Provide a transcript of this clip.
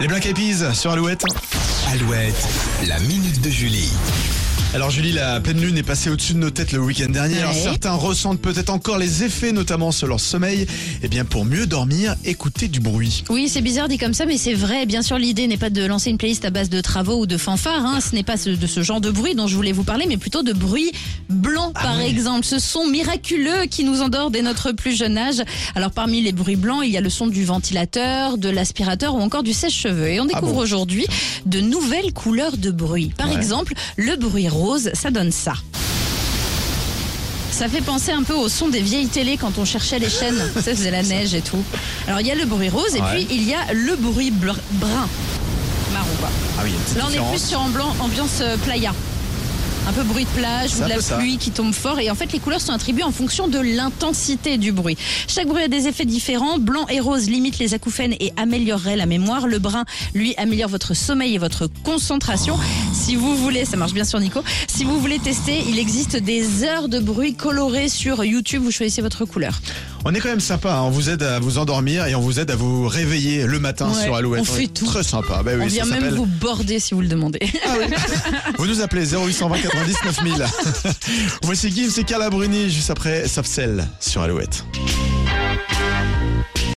Les Black Eyed sur Alouette. Alouette, la minute de Julie. Alors Julie, la pleine lune est passée au-dessus de nos têtes le week-end dernier. Alors, certains ressentent peut-être encore les effets, notamment sur leur sommeil. Eh bien, pour mieux dormir, écoutez du bruit. Oui, c'est bizarre dit comme ça, mais c'est vrai. Bien sûr, l'idée n'est pas de lancer une playlist à base de travaux ou de fanfares. Hein. Ce n'est pas de ce genre de bruit dont je voulais vous parler, mais plutôt de bruit blanc, par ouais. exemple. Ce son miraculeux qui nous endort dès notre plus jeune âge. Alors, parmi les bruits blancs, il y a le son du ventilateur, de l'aspirateur ou encore du sèche-cheveux. Et on découvre bon aujourd'hui de nouvelles couleurs de bruit. Par Ouais. exemple, le bruit rose, ça donne ça. Ça fait penser un peu au son des vieilles télés quand on cherchait les chaînes. Ça faisait la neige et tout. Alors il y a le bruit rose et Ouais. puis il y a le bruit br- brun. Marron quoi. Ah oui, Là on est plus sur ambiance euh, playa. Un peu bruit de plage ou de la ça. pluie qui tombe fort. Et en fait, les couleurs sont attribuées en fonction de l'intensité du bruit. Chaque bruit a des effets différents. Blanc et rose limitent les acouphènes et amélioreraient la mémoire. Le brun, lui, améliore votre sommeil et votre concentration. Si vous voulez, ça marche bien sur Nico. Si vous voulez tester, il existe des heures de bruit colorés sur YouTube. Vous choisissez votre couleur. On est quand même sympa, hein. on vous aide à vous endormir et on vous aide à vous réveiller le matin Ouais, sur Alouette. on fait tout. Très sympa. Bah oui, On ça vient même vous border si vous le demandez. Ah oui. vous nous appelez 0820 90 9000. Voici Gims et Carla Bruni juste après Safcel sur Alouette.